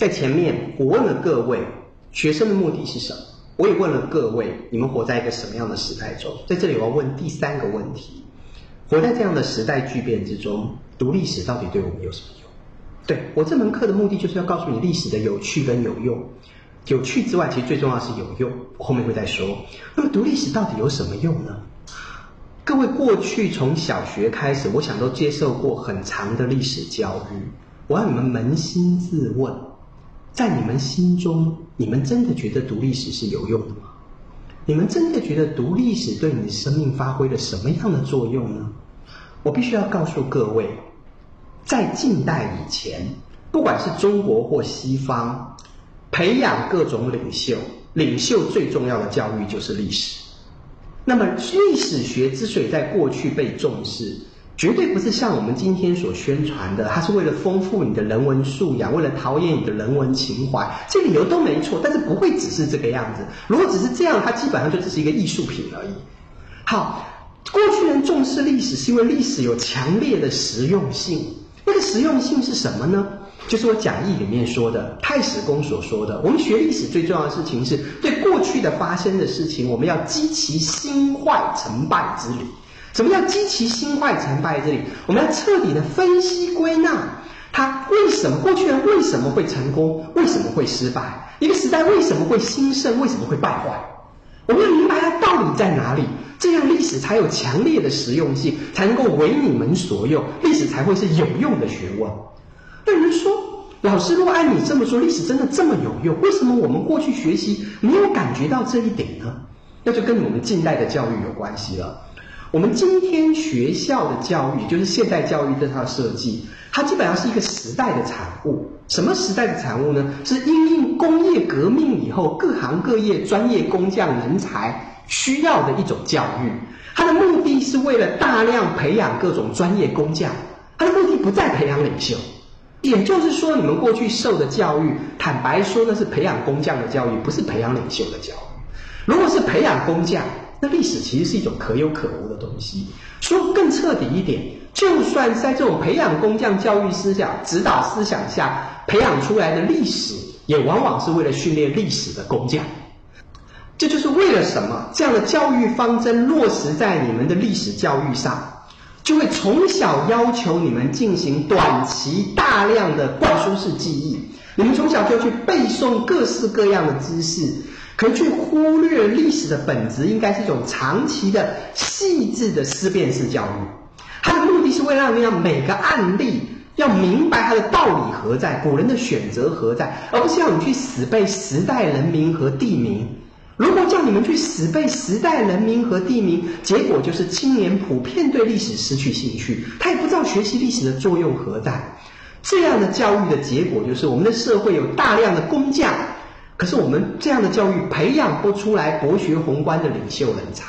在前面我问了各位，学生的目的是什么？我也问了各位，你们活在一个什么样的时代中？在这里我要问第三个问题：活在这样的时代巨变之中，读历史到底对我们有什么用？对我这门课的目的就是要告诉你历史的有趣跟有用。有趣之外，其实最重要是有用。后面会再说。那么读历史到底有什么用呢？各位过去从小学开始，我想都接受过很长的历史教育。我要你们扪心自问，在你们心中，你们真的觉得读历史是有用的吗？你们真的觉得读历史对你生命发挥了什么样的作用呢？我必须要告诉各位，在近代以前，不管是中国或西方。培养各种领袖，领袖最重要的教育就是历史。那么，历史学之所以在过去被重视，绝对不是像我们今天所宣传的，它是为了丰富你的人文素养，为了陶冶你的人文情怀，这理由都没错。但是不会只是这个样子。如果只是这样，它基本上就只是一个艺术品而已。好，过去人重视历史，是因为历史有强烈的实用性。那个实用性是什么呢？就是我讲义里面说的，太史公所说的，我们学历史最重要的事情是对过去的发生的事情，我们要积其兴坏成败之理。什么叫积其兴坏成败这里？我们要彻底的分析归纳，它为什么过去人为什么会成功，为什么会失败？一个时代为什么会兴盛，为什么会败坏？我们要明白它道理在哪里，这样历史才有强烈的实用性，才能够为你们所用，历史才会是有用的学问。有人说：“老师，如果按你这么说，历史真的这么有用？为什么我们过去学习没有感觉到这一点呢？那就跟我们近代的教育有关系了。我们今天学校的教育，就是现代教育这套设计，它基本上是一个时代的产物。什么时代的产物呢？是因应工业革命以后各行各业专业工匠人才需要的一种教育。它的目的是为了大量培养各种专业工匠，它的目的不在培养领袖。”也就是说，你们过去受的教育，坦白说，那是培养工匠的教育，不是培养领袖的教育。如果是培养工匠，那历史其实是一种可有可无的东西。说更彻底一点，就算在这种培养工匠教育思想指导思想下培养出来的历史，也往往是为了训练历史的工匠。这就是为了什么？这样的教育方针落实在你们的历史教育上。就会从小要求你们进行短期大量的灌输式记忆，你们从小就去背诵各式各样的知识，可以去忽略历史的本质，应该是一种长期的细致的思辨式教育。它的目的是为了让你每个案例要明白它的道理何在，古人的选择何在，而不是要你去死背时代人名和地名。如果叫你们去死背时代人名和地名，结果就是青年普遍对历史失去兴趣，他也不知道学习历史的作用何在。这样的教育的结果就是，我们的社会有大量的工匠，可是我们这样的教育培养不出来博学宏观的领袖人才。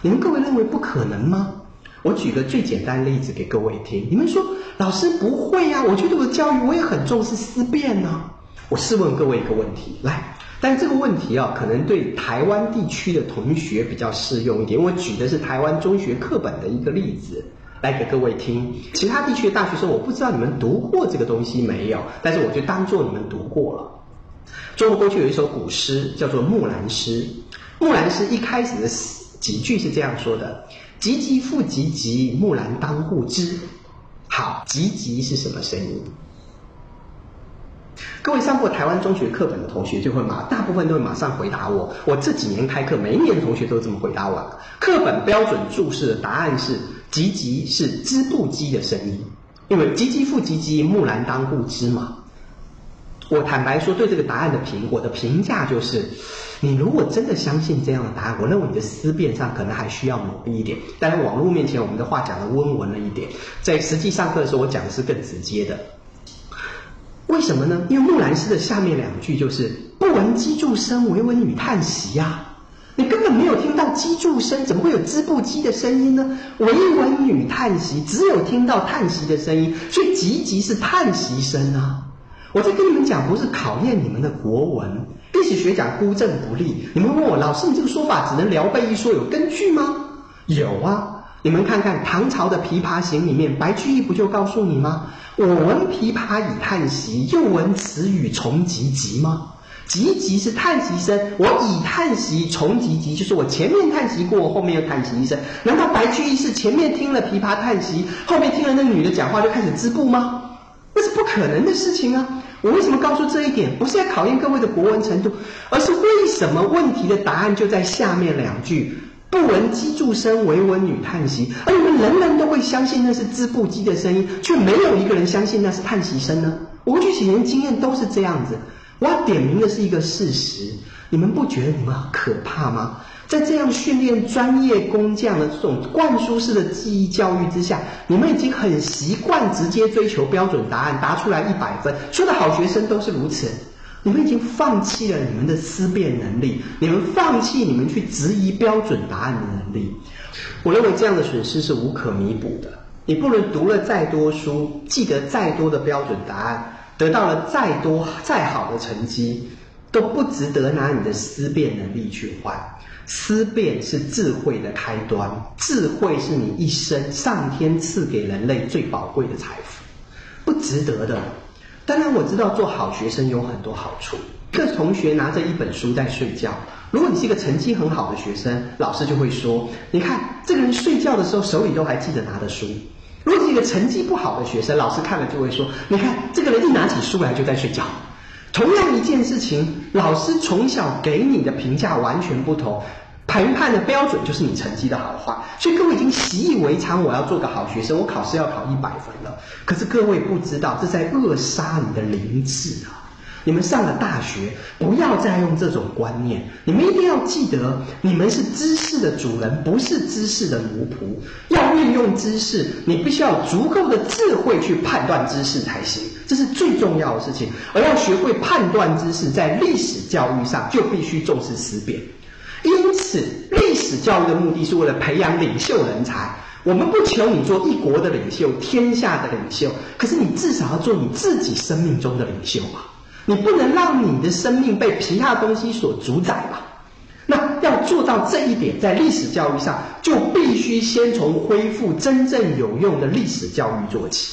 你们各位认为不可能吗？我举个最简单的例子给各位听。你们说老师不会呀？我觉得我的教育我也很重视思辨呢。我试问各位一个问题，来。但这个问题啊，可能对台湾地区的同学比较适用一点。我举的是台湾中学课本的一个例子来给各位听。其他地区的大学生，我不知道你们读过这个东西没有，但是我就当做你们读过了。中国过去有一首古诗叫做《木兰诗》，《木兰诗》一开始的几句是这样说的：“急急复急急，木兰当户织。”好，急急是什么声音？各位上过台湾中学课本的同学就会马，大部分都会马上回答我。我这几年开课，每一年同学都这么回答我。课本标准注释的答案是“唧唧”是织布机的声音，因为“唧唧复唧唧，木兰当户织”嘛。我坦白说，对这个答案的评，我的评价就是：你如果真的相信这样的答案，我认为你的思辨上可能还需要努力一点。但是网络面前，我们的话讲的温文了一点，在实际上课的时候，我讲的是更直接的。为什么呢？因为《木兰诗》的下面两句就是“不闻机杼声，惟闻女叹息”呀，你根本没有听到机杼声，怎么会有织布机的声音呢？惟闻女叹息，只有听到叹息的声音，所以“急急”是叹息声啊！我在跟你们讲，不是考验你们的国文，历史学讲孤证不立。你们问我老师，你这个说法只能聊备一说，有根据吗？有啊。你们看看唐朝的《琵琶行》里面，白居易不就告诉你吗？我闻琵琶已叹息，又闻此语重唧唧吗？唧唧是叹息声，我已叹息，重唧唧就是我前面叹息过，后面又叹息一声。难道白居易是前面听了琵琶叹息，后面听了那女的讲话就开始织布吗？那是不可能的事情啊！我为什么告诉这一点？不是在考验各位的国文程度，而是为什么问题的答案就在下面两句：不闻机杼声，惟闻女叹息。而你们人人都会相信那是织布机的声音，却没有一个人相信那是叹息声呢？我过去几年经验都是这样子。我要点明的是一个事实，你们不觉得你们可怕吗？在这样训练专业工匠的这种灌输式的记忆教育之下，你们已经很习惯直接追求标准答案，答出来一百分。所有的好学生都是如此。你们已经放弃了你们的思辨能力，你们放弃你们去质疑标准答案的能力。我认为这样的损失是无可弥补的。你不能读了再多书，记得再多的标准答案。得到了再多再好的成绩，都不值得拿你的思辨能力去换。思辨是智慧的开端，智慧是你一生上天赐给人类最宝贵的财富，不值得的。当然，我知道做好学生有很多好处。一个同学拿着一本书在睡觉，如果你是一个成绩很好的学生，老师就会说：“你看，这个人睡觉的时候手里都还记得拿的书。”如果是一个成绩不好的学生，老师看了就会说：“你看，这个人一拿起书来就在睡觉。”同样一件事情，老师从小给你的评价完全不同，评判的标准就是你成绩的好坏。所以各位已经习以为常，我要做个好学生，我考试要考一百分了。可是各位不知道，这在扼杀你的灵智啊！你们上了大学，不要再用这种观念。你们一定要记得，你们是知识的主人，不是知识的奴仆。要运用知识，你必须要足够的智慧去判断知识才行，这是最重要的事情。而要学会判断知识，在历史教育上就必须重视思辨。因此，历史教育的目的是为了培养领袖人才。我们不求你做一国的领袖、天下的领袖，可是你至少要做你自己生命中的领袖嘛。你不能让你的生命被其他东西所主宰吧？那要做到这一点，在历史教育上，就必须先从恢复真正有用的历史教育做起。